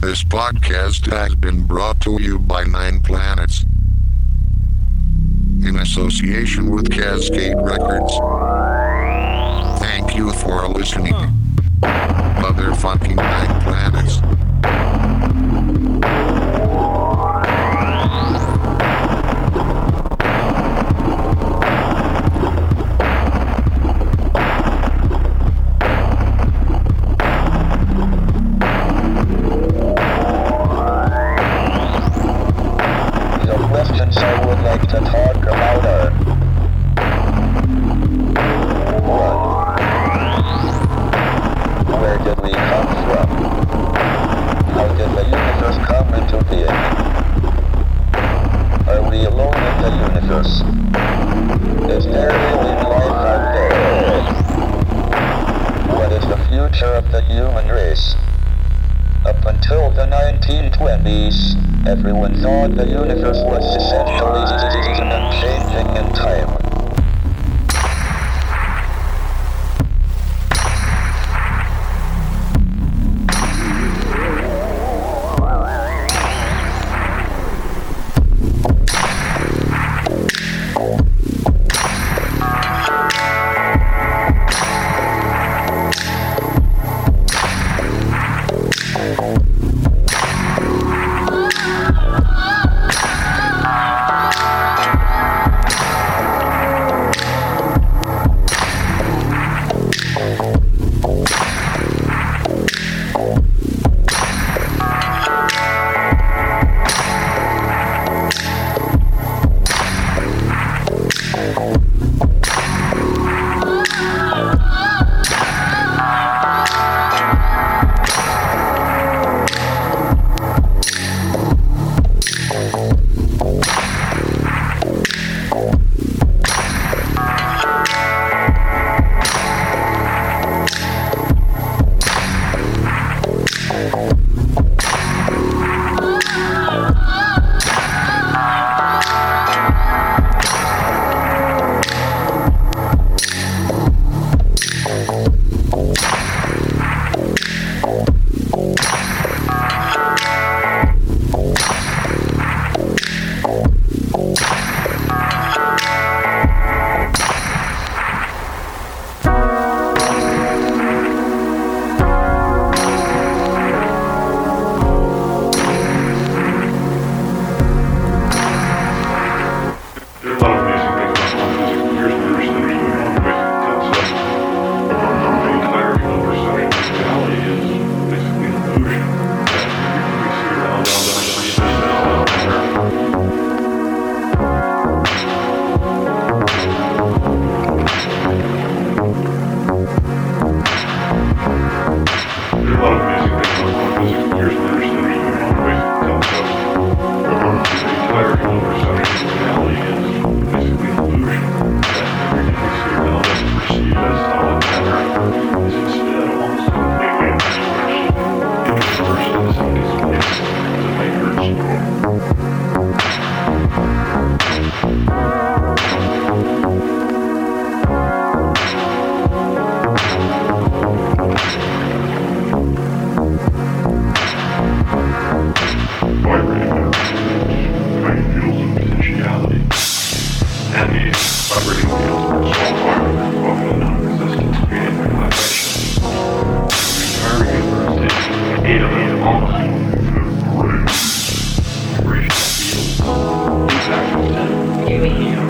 This podcast has been brought to you by Nine Planets in association with Cascade Records. Thank you for listening. Motherfucking Nine Planets. Everyone the universe was essentially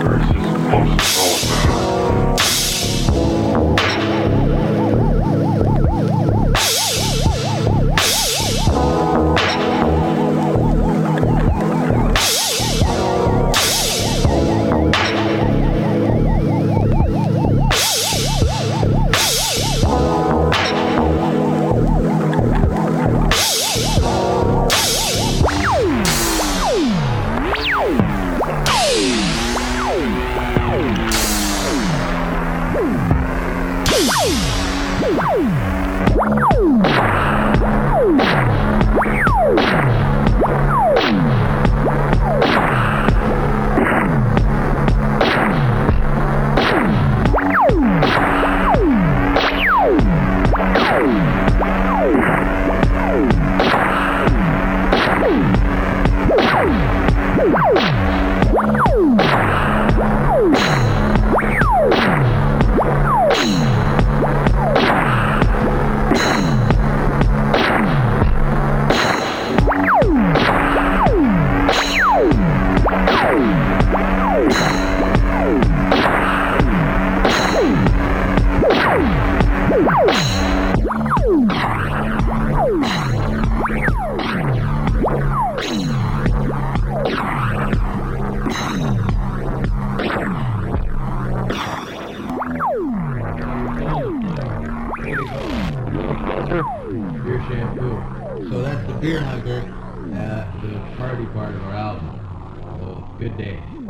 curses,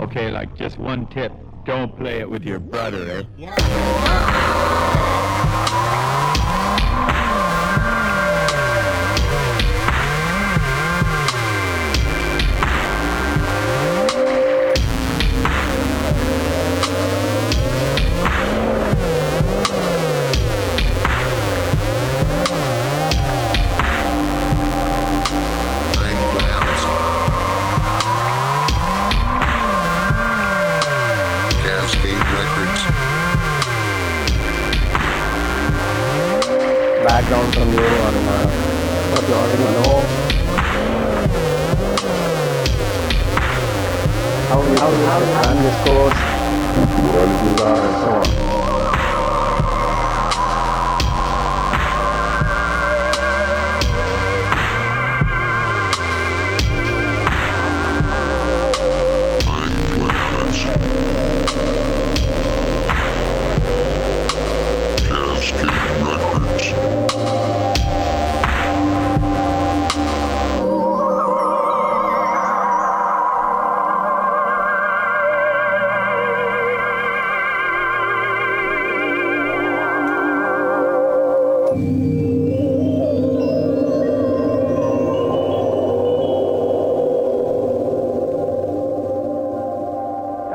Okay, like just one tip. Don't play it with your brother, eh?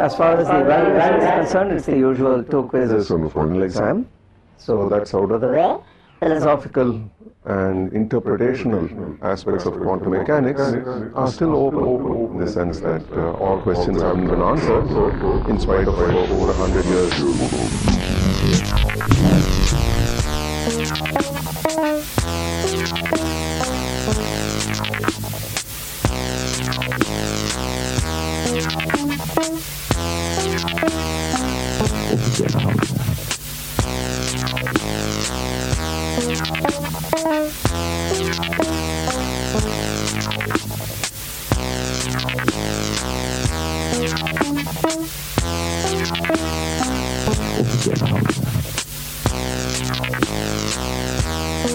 As far as the evaluation is concerned, it's the usual two quizzes on the final exam. So that's out of the way. Philosophical and interpretational aspects of quantum mechanics are still open in the sense that uh, all questions haven't been answered in spite of over 100 years.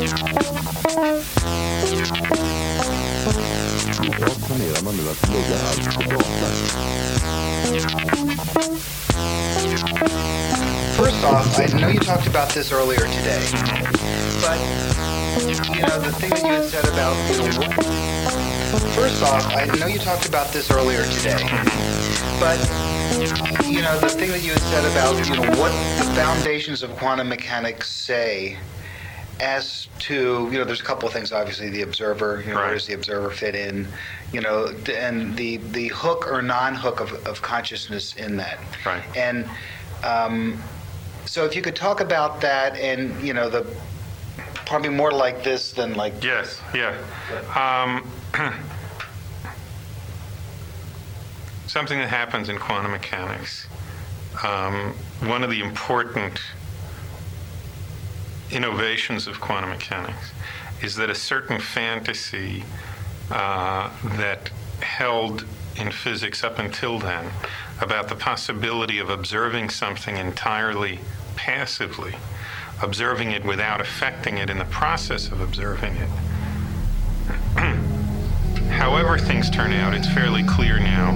First off, I know you talked about this earlier today, but you know the thing that you had said about you know. First off, I know you talked about this earlier today, but you know the thing that you had said about you know what the foundations of quantum mechanics say as to you know there's a couple of things obviously the observer you know where does the observer fit in you know and the the hook or non-hook of, of consciousness in that Right. and um, so if you could talk about that and you know the probably more like this than like Yes, yeah. Um, something that happens in quantum mechanics. Um, one of the important innovations of quantum mechanics is that a certain fantasy uh, that held in physics up until then about the possibility of observing something entirely passively, observing it without affecting it in the process of observing it. However, things turn out, it's fairly clear now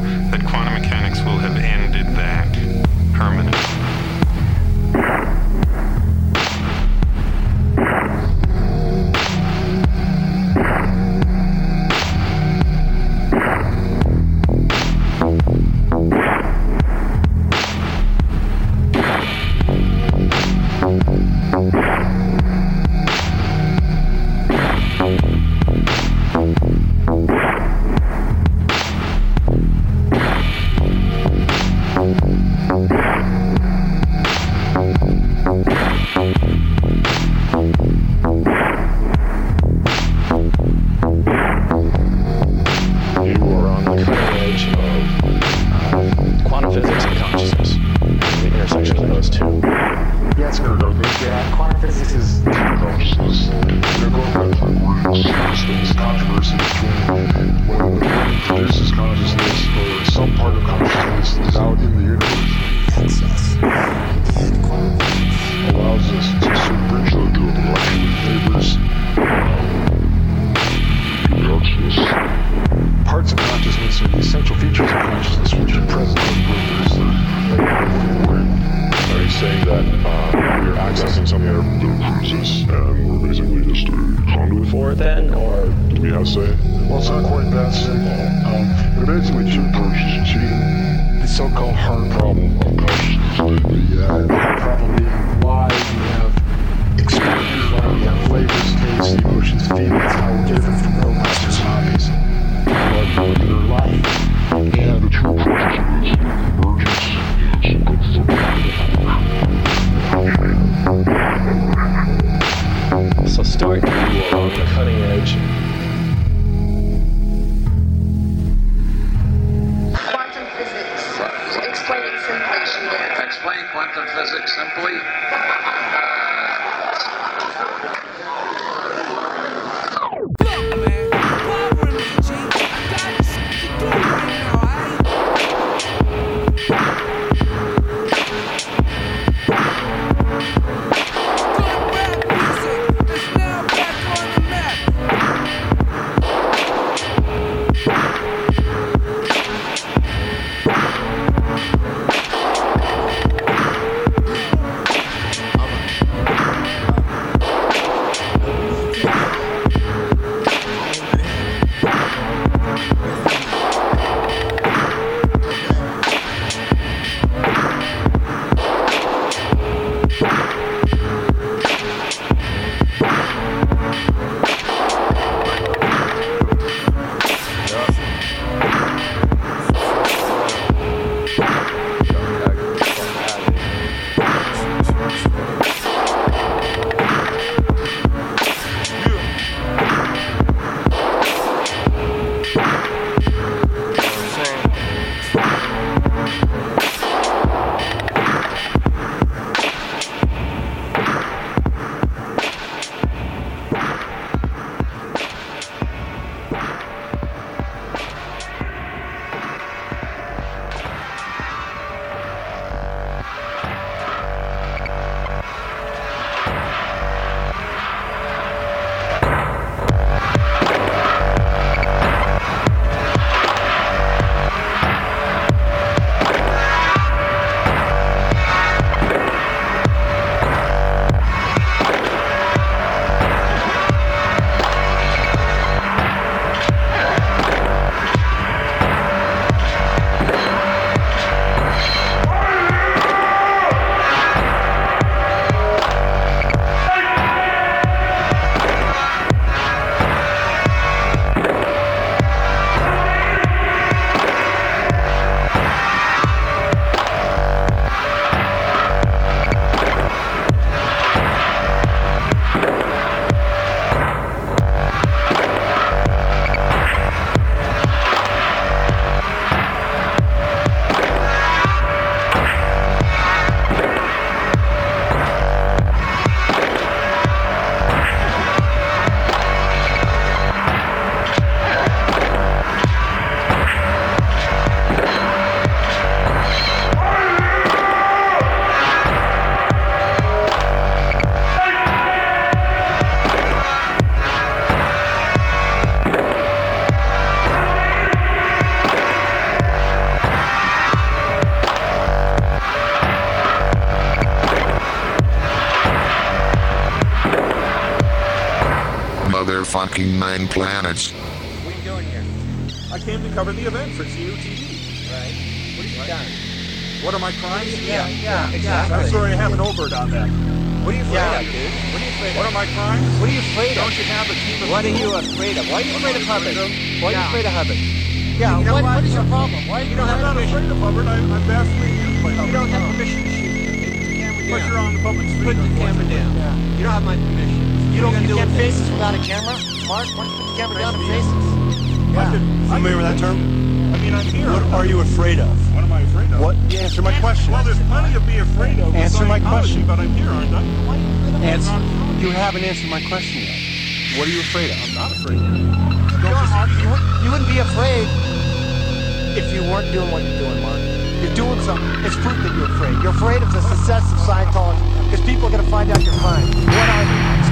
the cruises, and we're basically just uh, a conduit for it then, or do we have say? Well, it's not quite that simple. Um, are basically two approaches to the so-called hard problem approach. The hard problem being why we have experiences, why we have flavors, tastes, emotions, feelings, how we're different from robots or zombies, but we're life, and the true approach to this. So you are on the cutting edge. Quantum physics. Explain it simply. Explain quantum physics simply. Uh, Motherfucking nine planets. What are you doing here? I came to cover the event for CUTV. Right. What have you done? What are my crimes? Yeah, yeah, exactly. I'm sorry, I have an overt on that. What are you afraid Yeah. of, dude? What are you afraid of? What are my crimes? What are you afraid of? Don't you have a team of What are people? you afraid of? Why are you afraid of Hubbard? Why are you afraid of Hubbard? Yeah, You know what, what? what is your problem? Why You you don't I'm have not permission? afraid of Hubbard. I, I'm vastly amused by You don't have permission to shoot. But you're on the public street. Put the camera down. You don't have my permission. You don't you do can't it. face us without a camera? Mark, why don't you put the camera down and face us? I could, Familiar with that term? I mean, I'm here. What are you afraid of? What am I afraid of? What? Answer my question. Well, there's plenty to be afraid of. Answer my question. But I'm here, aren't I? Answer. You haven't answered my question yet. What are you afraid of? I'm not afraid. You, know, Mark, you, wouldn't- you wouldn't be afraid if you weren't doing what you're doing, Mark. You're doing something. It's proof that you're afraid. You're afraid of the success of Scientology because people are going to find out your crimes. What are you?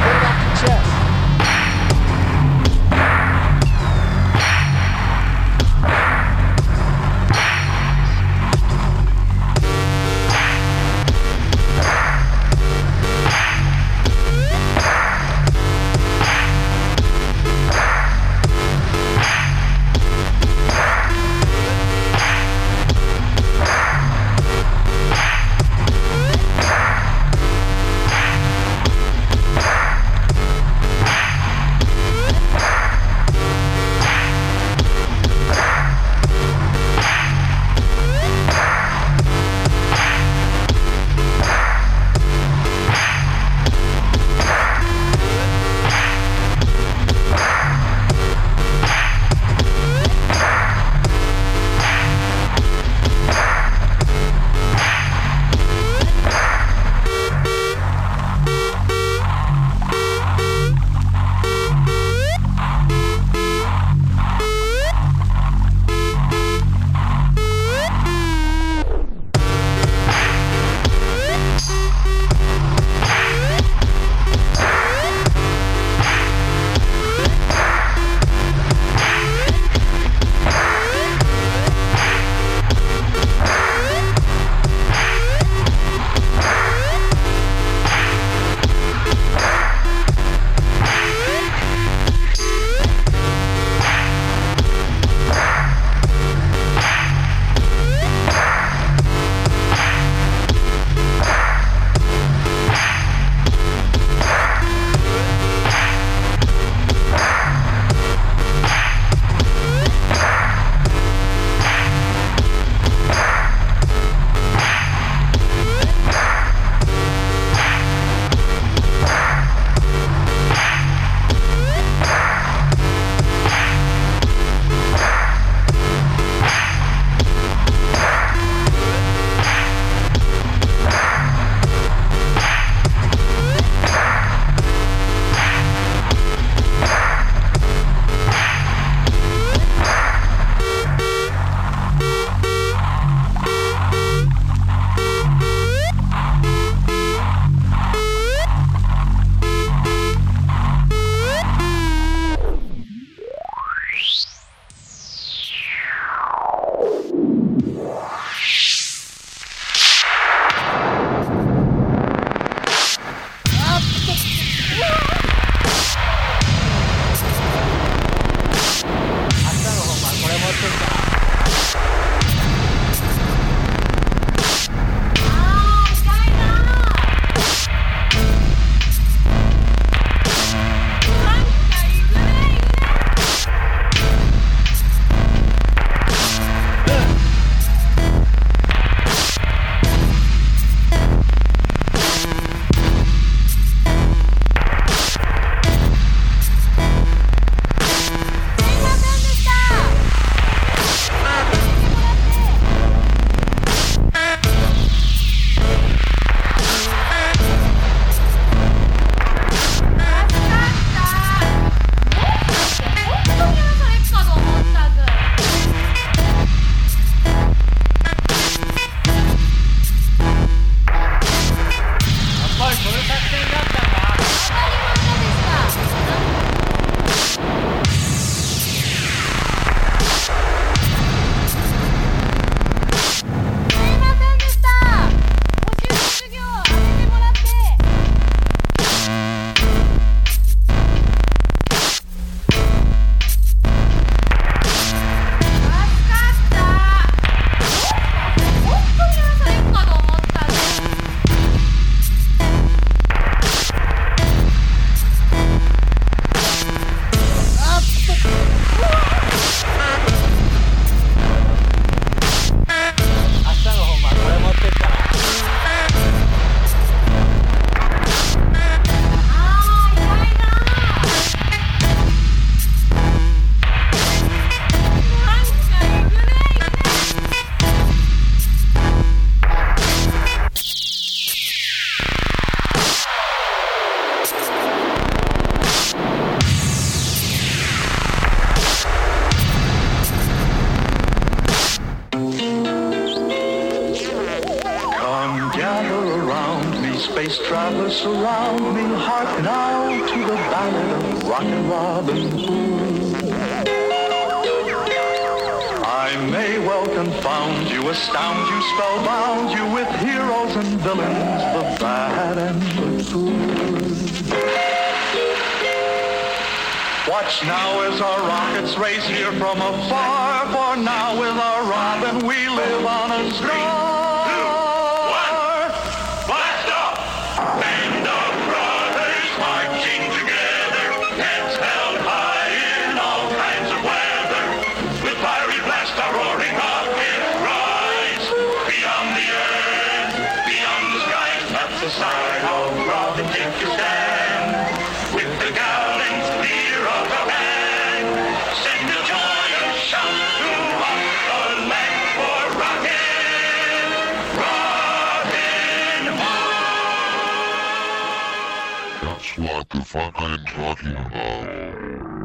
Them it surround me, hark now to the ballad of Rocket Robin Hood. I may well confound you, astound you, spellbound you with heroes and villains, the bad and the good. Watch now as our rockets race here from afar, for now with our Robin we live on a star. Fuck I'm talking about.